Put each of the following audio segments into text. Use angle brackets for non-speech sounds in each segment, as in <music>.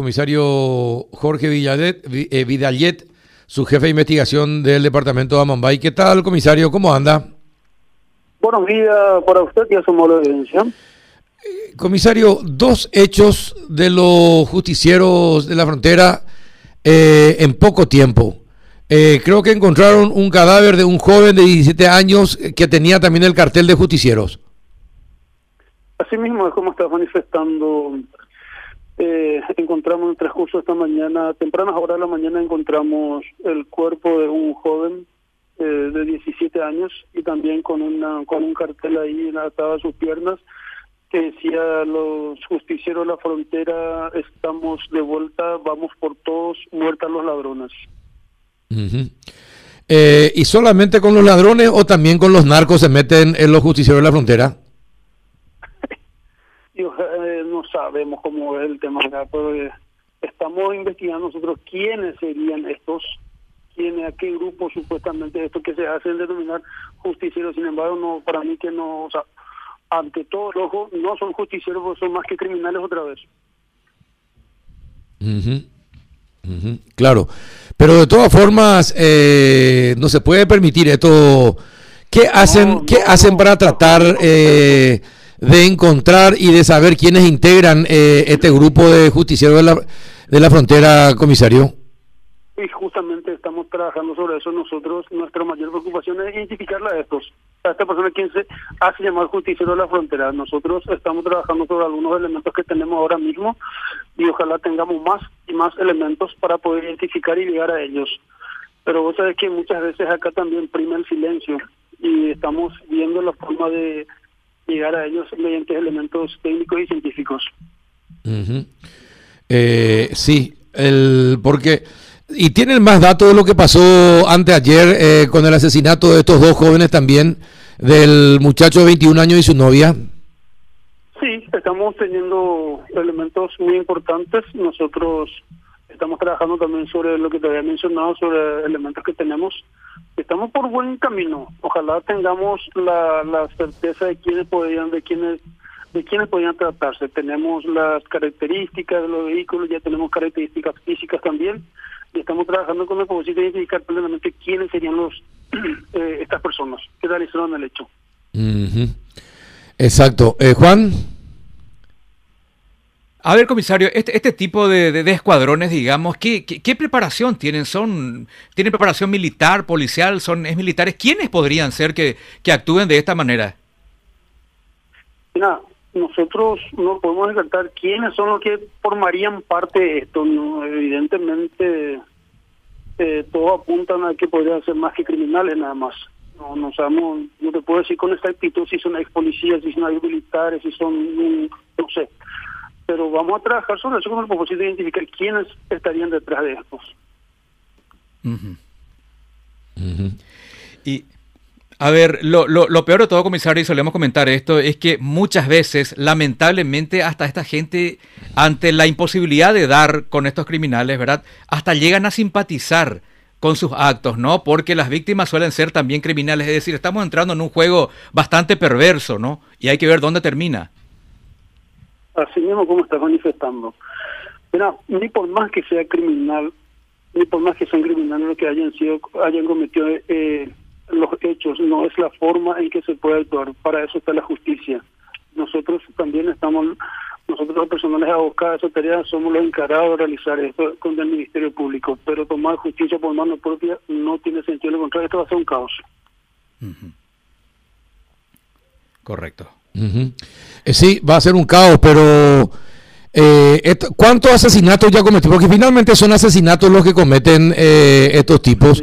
comisario Jorge Villallet, eh, Vidallet, su jefe de investigación del departamento de Amambay. ¿Qué tal, comisario? ¿Cómo anda? Buenos días para usted y a su modo de evidencia. Eh, comisario, dos hechos de los justicieros de la frontera eh, en poco tiempo. creo que encontraron un cadáver de un joven de 17 años que tenía también el cartel de justicieros. Así mismo es como está manifestando eh, encontramos en el transcurso esta mañana, tempranas horas de la mañana, encontramos el cuerpo de un joven eh, de 17 años y también con, una, con un cartel ahí atado a sus piernas que decía los justicieros de la frontera estamos de vuelta, vamos por todos, muertas los ladrones. Eh, ¿Y solamente con los ladrones o también con los narcos se meten en los justicieros de la frontera? Eh, no sabemos cómo es el tema acá, pero eh, estamos investigando nosotros quiénes serían estos, quiénes, a qué grupo supuestamente esto que se hacen denominar justicieros. Sin embargo, no para mí que no, o sea, ante todo ojo, no son justicieros, porque son más que criminales otra vez. Claro, pero de todas formas eh, no se puede permitir esto. ¿Qué hacen, ¿qué hacen para tratar eh, de encontrar y de saber quiénes integran eh, este grupo de justicieros de la, de la frontera, comisario? Y justamente estamos trabajando sobre eso nosotros. Nuestra mayor preocupación es identificarla a estos, a esta persona quien se hace llamar justiciero de la frontera. Nosotros estamos trabajando sobre algunos elementos que tenemos ahora mismo y ojalá tengamos más y más elementos para poder identificar y llegar a ellos. Pero vos sabés que muchas veces acá también prima el silencio y estamos viendo la forma de llegar a ellos mediante elementos técnicos y científicos. eh, sí, el, porque... ¿Y tienen más datos de lo que pasó anteayer eh, con el asesinato de estos dos jóvenes también, del muchacho de 21 años y su novia? Sí, estamos teniendo elementos muy importantes. Nosotros estamos trabajando también sobre lo que te había mencionado, sobre elementos que tenemos estamos por buen camino. Ojalá tengamos la, la certeza de quiénes podrían, de quiénes de quiénes podrían tratarse. Tenemos las características de los vehículos, ya tenemos características físicas también, y estamos trabajando con el propósito de identificar plenamente quiénes serían los <clears throat> eh, estas personas que realizaron el hecho. Exacto. Eh, Juan. A ver, comisario, este, este tipo de, escuadrones, digamos, ¿qué, ¿qué, preparación tienen? ¿Son, ¿Tienen preparación militar, policial? ¿Son es militares? ¿Quiénes podrían ser que, actúen de esta manera? Mira, nosotros no podemos descartar quiénes son los que formarían parte de esto. Evidentemente, eh, todos apuntan a que podrían ser más que criminales nada más. No, no sabemos, no te puedo decir con esta actitud si son ex policías, si son ex militares, si son, no sé pero vamos a trabajar sobre eso con el propósito de identificar quiénes estarían detrás de estos. Y, a ver, lo, lo, peor de todo, comisario, y solemos comentar esto, es que muchas veces, lamentablemente, hasta esta gente, ante la imposibilidad de dar con estos criminales, ¿verdad? Hasta llegan a simpatizar con sus actos, ¿no? Porque las víctimas suelen ser también criminales, es decir, estamos entrando en un juego bastante perverso, ¿no? Y hay que ver dónde termina así mismo como está manifestando. Mira, ni por más que sea criminal, ni por más que sean criminales lo que hayan sido, hayan cometido eh, los hechos, no es la forma en que se puede actuar. Para eso está la justicia. Nosotros también estamos, nosotros los personales abocados a esa tarea somos los encargados de realizar esto con el Ministerio Público, pero tomar justicia por mano propia no tiene sentido, lo contrario, esto va a ser un caos. Correcto. Eh, sí, va a ser un caos, pero eh, ¿cuántos asesinatos ya cometió? Porque finalmente son asesinatos los que cometen eh, estos tipos,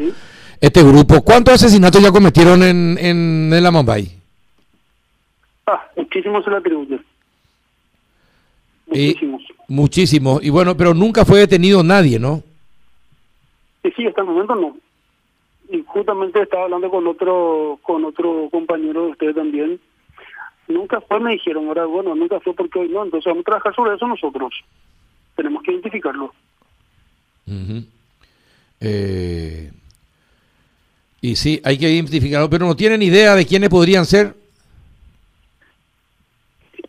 este grupo. ¿Cuántos asesinatos ya cometieron en, en, la Mumbai? Ah, muchísimos se la atribuyen. Muchísimos. Y, muchísimos. Y bueno, pero nunca fue detenido nadie, ¿no? Sí, sí, hasta el momento no. Y justamente estaba hablando con otro con otro compañero de ustedes también Nunca fue, me dijeron, ahora bueno, nunca fue porque hoy no, entonces vamos a trabajar sobre eso nosotros. Tenemos que identificarlo. eh, y sí, hay que identificarlo, pero no tienen idea de quiénes podrían ser.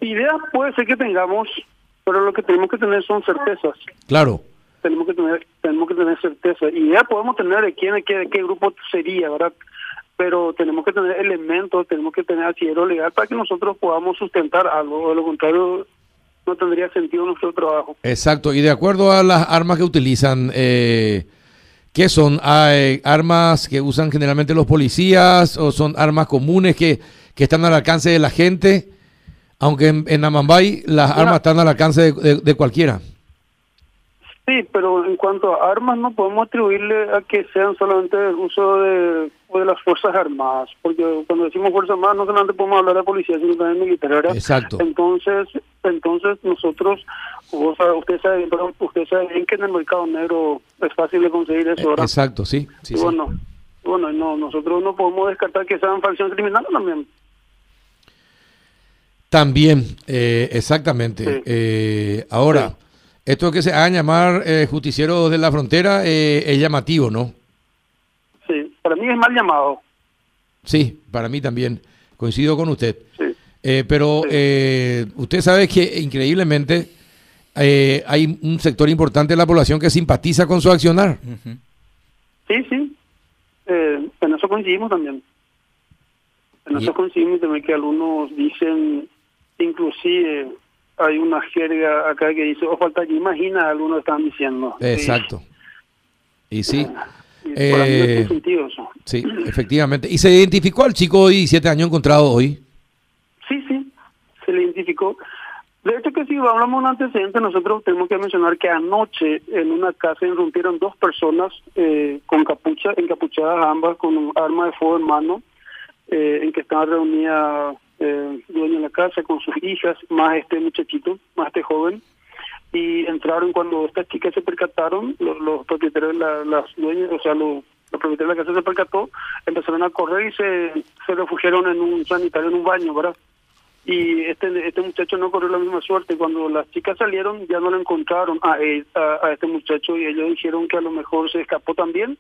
Idea puede ser que tengamos, pero lo que tenemos que tener son certezas. Claro. Tenemos que tener tenemos que tener certeza ya podemos tener de quién, qué, qué grupo sería, ¿verdad? Pero tenemos que tener elementos, tenemos que tener asidero legal para que nosotros podamos sustentar algo, de lo contrario no tendría sentido nuestro trabajo. Exacto, y de acuerdo a las armas que utilizan, eh, ¿qué son? ¿Hay armas que usan generalmente los policías o son armas comunes que, que están al alcance de la gente? Aunque en, en Amambay las armas están al alcance de, cualquiera. Sí, pero en cuanto a armas no podemos atribuirle a que sean solamente el uso de, de las Fuerzas Armadas, porque cuando decimos Fuerzas Armadas no solamente podemos hablar de policía, sino también militar. Exacto. Entonces, entonces nosotros, usted sabe, usted sabe bien que en el mercado negro es fácil de conseguir eso. ¿verdad? Exacto, sí. sí, bueno, bueno, no, nosotros no podemos descartar que sean facción criminal también. También, eh, exactamente. Eh, ahora, esto que se hagan llamar eh, justicieros de la frontera es llamativo, ¿no? Sí, para mí es mal llamado. Sí, para mí también. Coincido con usted. Sí. pero usted sabe que increíblemente hay un sector importante de la población que simpatiza con su accionar. Sí, sí. en eso coincidimos también. En eso coincidimos también que algunos dicen inclusive hay una jerga acá que dice, o oh, falta que imagina, algunos están diciendo. Exacto. Y sí. Eh, sí, efectivamente. ¿Y se identificó al chico hoy, siete años encontrado hoy? Sí, sí, se le identificó. De hecho que si hablamos de un antecedente, nosotros tenemos que mencionar que anoche en una casa irrumpieron dos personas eh, con capucha, encapuchadas ambas con un arma de fuego en mano, eh, en que estaban reunidas eh, dueño de la casa con sus hijas, más este muchachito, más este joven, y entraron cuando estas chicas se percataron, los, propietarios, la, las dueñas, o sea, los, propietarios de la casa se percató, empezaron a correr y se, se refugiaron en un sanitario, en un baño, ¿verdad? Y este este muchacho no corrió la misma suerte. Cuando las chicas salieron, ya no lo encontraron a, a, este muchacho y ellos dijeron que a lo mejor se escapó también,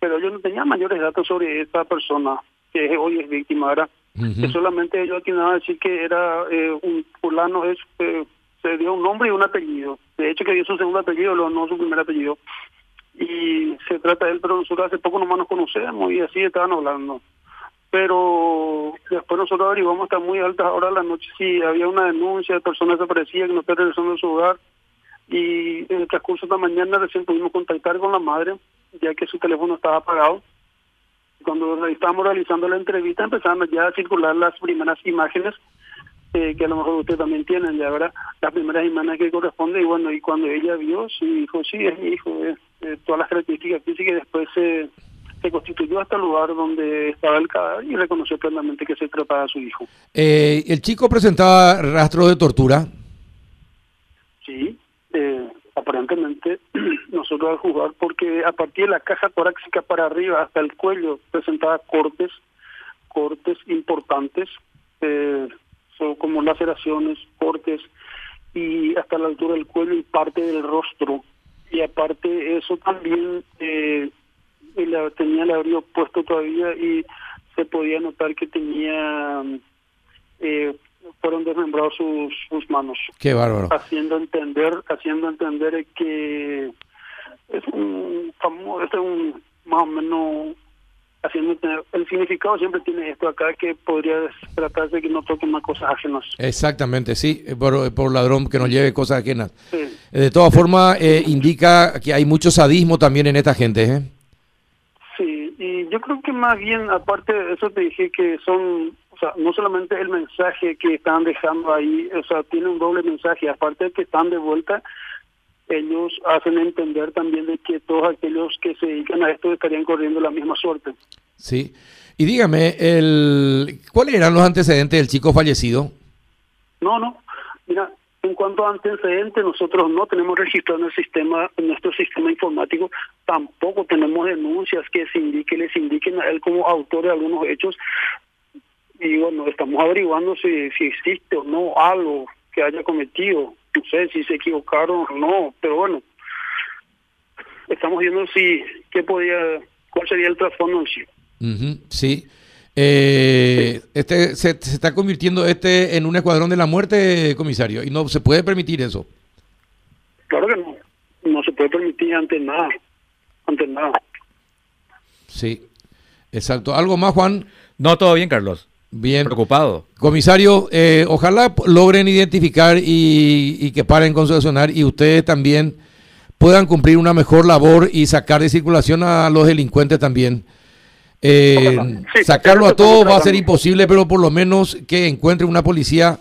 pero ellos no tenían mayores datos sobre esta persona que hoy es víctima, ¿verdad? Que solamente ellos tienen a decir que era eh, un fulano, es, eh, se dio un nombre y un apellido. De hecho, que dio su segundo apellido, no su primer apellido. Y se trata de él, pero nosotros hace poco nomás nos conocemos y así estaban hablando. Pero después nosotros averiguamos hasta muy altas horas de la noche si había una denuncia de personas desaparecidas que no están regresando a su hogar. Y en el transcurso de la mañana recién pudimos contactar con la madre, ya que su teléfono estaba apagado cuando estábamos realizando la entrevista empezamos ya a circular las primeras imágenes eh, que a lo mejor ustedes también tienen ya verdad las primeras imágenes que corresponden y bueno y cuando ella vio sí dijo sí es mi hijo eh, todas las características físicas y después se constituyó hasta el lugar donde estaba el cadáver y reconoció plenamente que se trataba de su hijo. Eh, ¿El chico presentaba rastros de tortura? Aparentemente <clears throat> nosotros al jugar porque a partir de la caja torácica para arriba hasta el cuello presentaba cortes, cortes importantes, eh, son como laceraciones, cortes y hasta la altura del cuello y parte del rostro. Y aparte eso también eh, tenía el abrigo puesto todavía y se podía notar que tenía eh, fueron desmembrados sus, sus manos. Qué bárbaro. Haciendo entender, haciendo entender que es un famoso, es un más o menos haciendo el significado siempre tiene esto acá que podría tratarse de que no toquen más cosas ajenas. Exactamente, sí, por, por ladrón que no lleve cosas ajenas. De todas formas, eh, indica que hay mucho sadismo también en esta gente, ¿eh? Sí, y yo creo que más bien, aparte de eso, te dije que son no solamente el mensaje que están dejando ahí, o sea, tiene un doble mensaje, aparte de que están de vuelta, ellos hacen entender también de que todos aquellos que se dedican a esto estarían corriendo la misma suerte. Sí. Y dígame, el, ¿cuáles eran los antecedentes del chico fallecido? No, no. Mira, en cuanto a antecedentes, nosotros no tenemos registrado en el sistema, en nuestro sistema informático, tampoco tenemos denuncias que se indique, les indiquen a él como autor de algunos hechos y bueno, estamos averiguando si, si existe o no algo que haya cometido. No sé si se equivocaron o no, pero bueno, estamos viendo si qué podía, cuál sería el trasfondo en sí. Eh, este se, se, está convirtiendo este en un escuadrón de la muerte, comisario, y no se puede permitir eso. Claro que no. No se puede permitir ante nada. Ante nada. Sí, exacto. ¿Algo más, Juan? No, todo bien, Carlos. Bien. Preocupado. Comisario, eh, ojalá logren identificar y, y que paren con su accionar y ustedes también puedan cumplir una mejor labor y sacar de circulación a los delincuentes también. Eh, Sí, sacarlo a todos va a ser imposible, pero por lo menos que encuentren una policía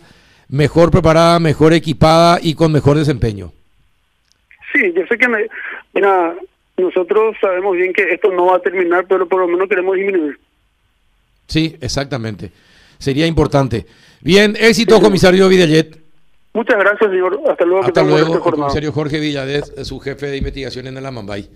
mejor preparada, mejor equipada y con mejor desempeño. Sí, yo sé que, me- mira, nosotros sabemos bien que esto no va a terminar, pero por lo menos queremos disminuir. Sí, exactamente. Sería importante. Bien, éxito, comisario Vidallet. Muchas gracias, señor. Hasta luego. que Hasta una luego, el comisario Jorge Villadez, su jefe de investigación en el Amambay.